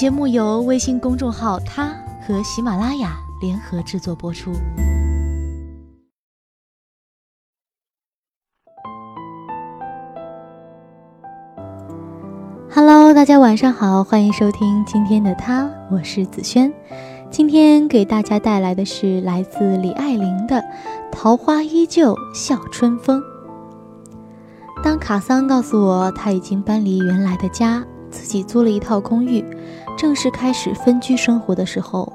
节目由微信公众号“他”和喜马拉雅联合制作播出。Hello，大家晚上好，欢迎收听今天的他，我是子轩。今天给大家带来的是来自李爱玲的《桃花依旧笑春风》。当卡桑告诉我他已经搬离原来的家，自己租了一套公寓，正式开始分居生活的时候，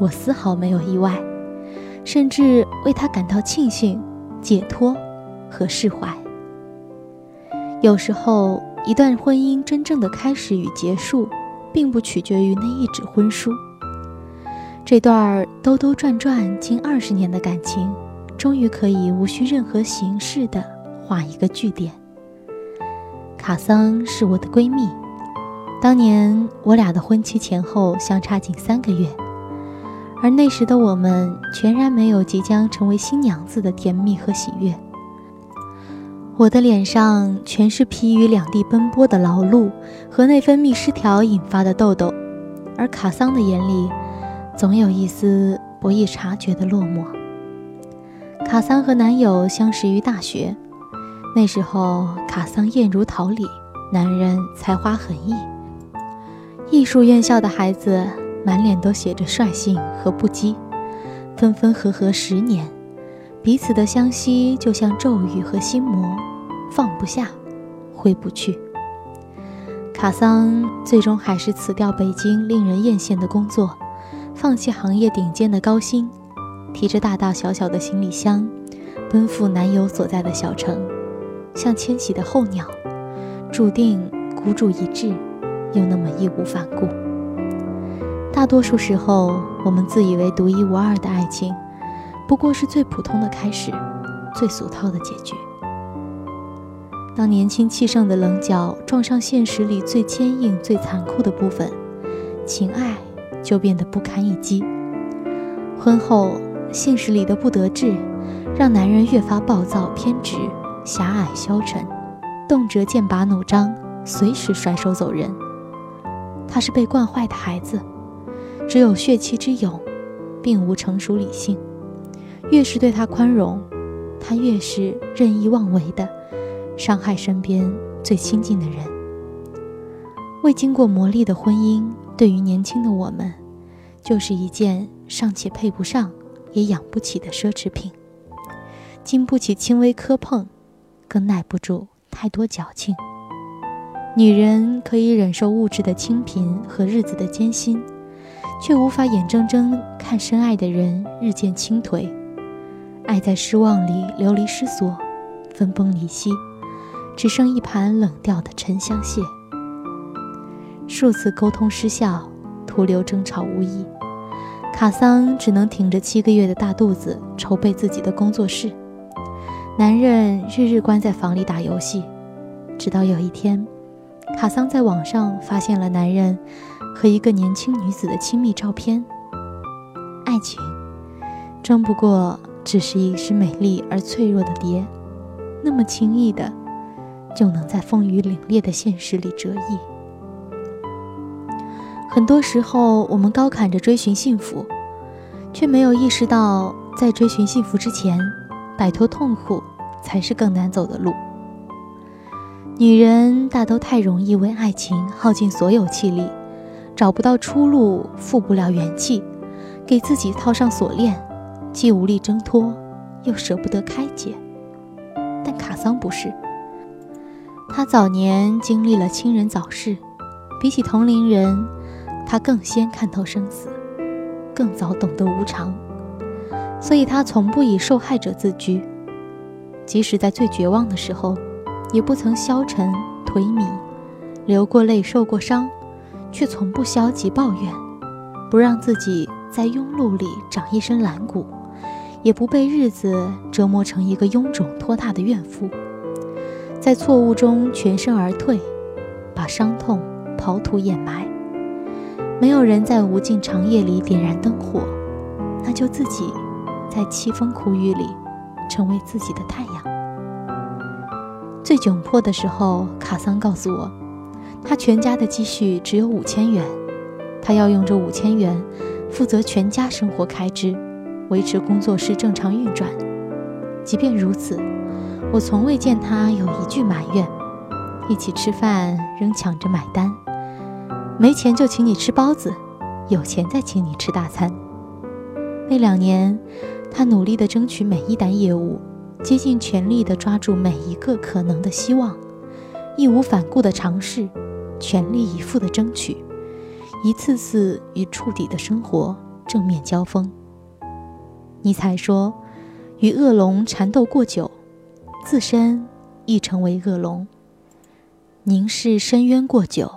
我丝毫没有意外，甚至为他感到庆幸、解脱和释怀。有时候，一段婚姻真正的开始与结束，并不取决于那一纸婚书。这段兜兜转转近二十年的感情，终于可以无需任何形式的画一个句点。卡桑是我的闺蜜，当年我俩的婚期前后相差仅三个月，而那时的我们全然没有即将成为新娘子的甜蜜和喜悦。我的脸上全是疲于两地奔波的劳碌和内分泌失调引发的痘痘，而卡桑的眼里总有一丝不易察觉的落寞。卡桑和男友相识于大学。那时候，卡桑艳如桃李，男人才华横溢。艺术院校的孩子满脸都写着率性和不羁，分分合合十年，彼此的相惜就像咒语和心魔，放不下，挥不去。卡桑最终还是辞掉北京令人艳羡的工作，放弃行业顶尖的高薪，提着大大小小的行李箱，奔赴男友所在的小城。像迁徙的候鸟，注定孤注一掷，又那么义无反顾。大多数时候，我们自以为独一无二的爱情，不过是最普通的开始，最俗套的结局。当年轻气盛的棱角撞上现实里最坚硬、最残酷的部分，情爱就变得不堪一击。婚后，现实里的不得志，让男人越发暴躁偏执。狭隘消沉，动辄剑拔弩张，随时甩手走人。他是被惯坏的孩子，只有血气之勇，并无成熟理性。越是对他宽容，他越是任意妄为的伤害身边最亲近的人。未经过磨砺的婚姻，对于年轻的我们，就是一件尚且配不上，也养不起的奢侈品，经不起轻微磕碰。更耐不住太多矫情。女人可以忍受物质的清贫和日子的艰辛，却无法眼睁睁看深爱的人日渐倾颓，爱在失望里流离失所，分崩离析，只剩一盘冷掉的沉香屑。数次沟通失效，徒留争吵无益，卡桑只能挺着七个月的大肚子筹备自己的工作室。男人日日关在房里打游戏，直到有一天，卡桑在网上发现了男人和一个年轻女子的亲密照片。爱情，终不过只是一只美丽而脆弱的蝶，那么轻易的就能在风雨凛冽的现实里折翼。很多时候，我们高喊着追寻幸福，却没有意识到，在追寻幸福之前。摆脱痛苦才是更难走的路。女人大都太容易为爱情耗尽所有气力，找不到出路，复不了元气，给自己套上锁链，既无力挣脱，又舍不得开解。但卡桑不是，他早年经历了亲人早逝，比起同龄人，他更先看透生死，更早懂得无常。所以，他从不以受害者自居，即使在最绝望的时候，也不曾消沉颓靡，流过泪，受过伤，却从不消极抱怨，不让自己在庸碌里长一身懒骨，也不被日子折磨成一个臃肿拖沓的怨妇，在错误中全身而退，把伤痛刨土掩埋。没有人在无尽长夜里点燃灯火，那就自己。在凄风苦雨里，成为自己的太阳。最窘迫的时候，卡桑告诉我，他全家的积蓄只有五千元，他要用这五千元负责全家生活开支，维持工作室正常运转。即便如此，我从未见他有一句埋怨。一起吃饭仍抢着买单，没钱就请你吃包子，有钱再请你吃大餐。那两年，他努力地争取每一单业务，竭尽全力地抓住每一个可能的希望，义无反顾地尝试，全力以赴地争取，一次次与触底的生活正面交锋。尼采说：“与恶龙缠斗过久，自身亦成为恶龙。”凝视深渊过久，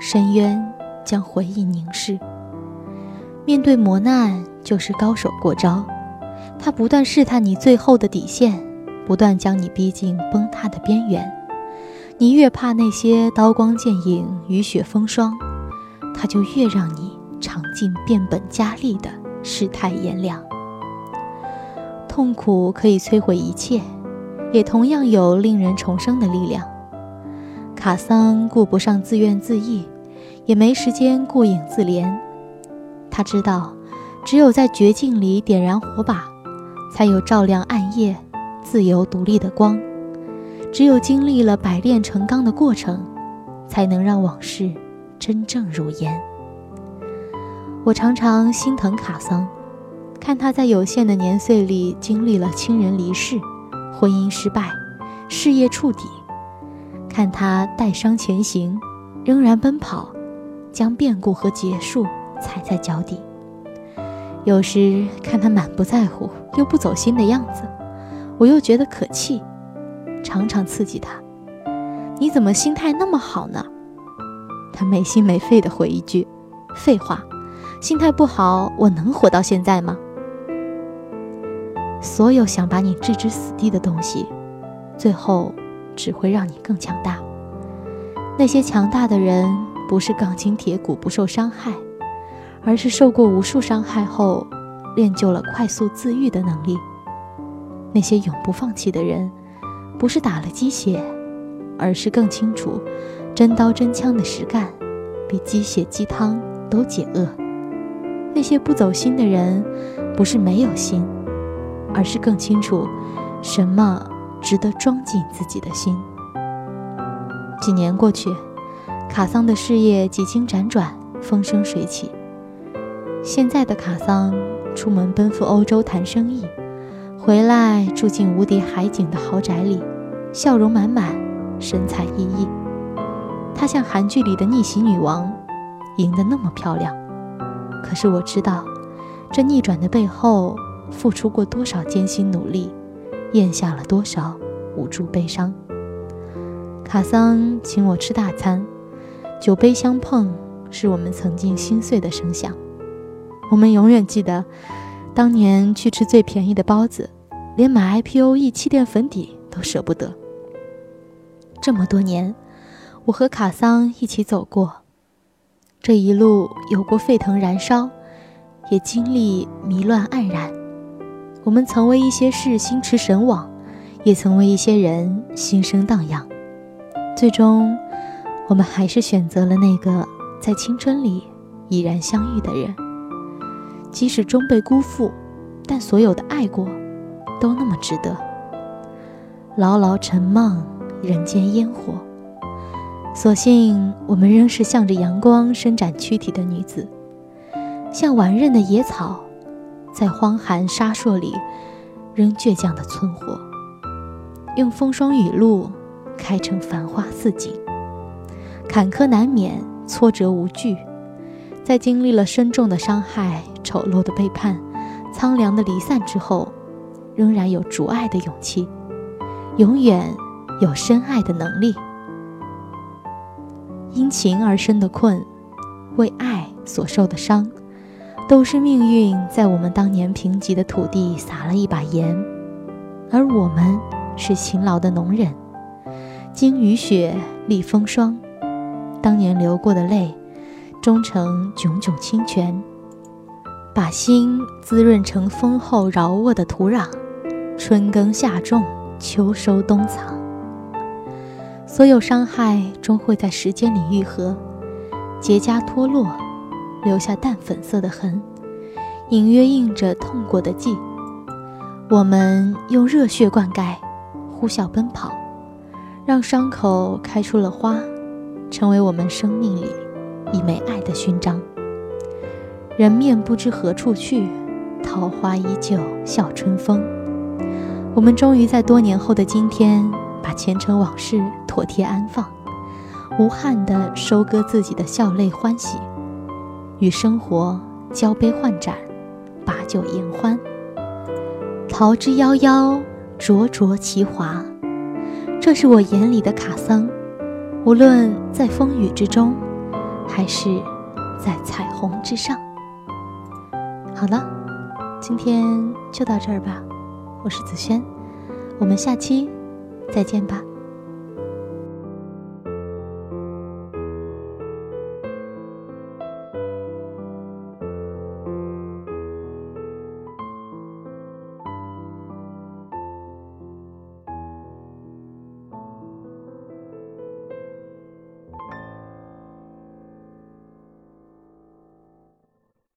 深渊将回忆凝视。面对磨难，就是高手过招。他不断试探你最后的底线，不断将你逼近崩塌的边缘。你越怕那些刀光剑影、雨雪风霜，他就越让你尝尽变本加厉的世态炎凉。痛苦可以摧毁一切，也同样有令人重生的力量。卡桑顾不上自怨自艾，也没时间顾影自怜。他知道，只有在绝境里点燃火把，才有照亮暗夜、自由独立的光；只有经历了百炼成钢的过程，才能让往事真正如烟。我常常心疼卡桑，看他在有限的年岁里经历了亲人离世、婚姻失败、事业触底。看他带伤前行，仍然奔跑，将变故和结束踩在脚底。有时看他满不在乎又不走心的样子，我又觉得可气，常常刺激他：“你怎么心态那么好呢？”他没心没肺地回一句：“废话，心态不好我能活到现在吗？”所有想把你置之死地的东西，最后。只会让你更强大。那些强大的人，不是钢筋铁骨不受伤害，而是受过无数伤害后，练就了快速自愈的能力。那些永不放弃的人，不是打了鸡血，而是更清楚，真刀真枪的实干，比鸡血鸡汤都解饿。那些不走心的人，不是没有心，而是更清楚，什么。值得装进自己的心。几年过去，卡桑的事业几经辗转，风生水起。现在的卡桑出门奔赴欧洲谈生意，回来住进无敌海景的豪宅里，笑容满满，神采奕奕。她像韩剧里的逆袭女王，赢得那么漂亮。可是我知道，这逆转的背后，付出过多少艰辛努力。咽下了多少无助悲伤？卡桑请我吃大餐，酒杯相碰，是我们曾经心碎的声响。我们永远记得，当年去吃最便宜的包子，连买 IPO E 气垫粉底都舍不得。这么多年，我和卡桑一起走过，这一路有过沸腾燃烧，也经历迷乱黯然。我们曾为一些事心驰神往，也曾为一些人心生荡漾。最终，我们还是选择了那个在青春里已然相遇的人。即使终被辜负，但所有的爱过，都那么值得。牢牢沉梦人间烟火，所幸我们仍是向着阳光伸展躯体的女子，像顽韧的野草。在荒寒沙烁里，仍倔强的存活，用风霜雨露开成繁花似锦。坎坷难免，挫折无惧，在经历了深重的伤害、丑陋的背叛、苍凉的离散之后，仍然有逐爱的勇气，永远有深爱的能力。因情而生的困，为爱所受的伤。都是命运在我们当年贫瘠的土地撒了一把盐，而我们是勤劳的农人，经雨雪历风霜，当年流过的泪，终成炯炯清泉，把心滋润成丰厚饶沃的土壤，春耕夏种，秋收冬藏。所有伤害终会在时间里愈合，结痂脱落。留下淡粉色的痕，隐约印着痛过的迹。我们用热血灌溉，呼啸奔跑，让伤口开出了花，成为我们生命里一枚爱的勋章。人面不知何处去，桃花依旧笑春风。我们终于在多年后的今天，把前尘往事妥帖安放，无憾地收割自己的笑泪欢喜，与生活交杯换盏，把酒言欢。桃之夭夭，灼灼其华。这是我眼里的卡桑，无论在风雨之中，还是在彩虹之上。好了，今天就到这儿吧。我是子轩，我们下期再见吧。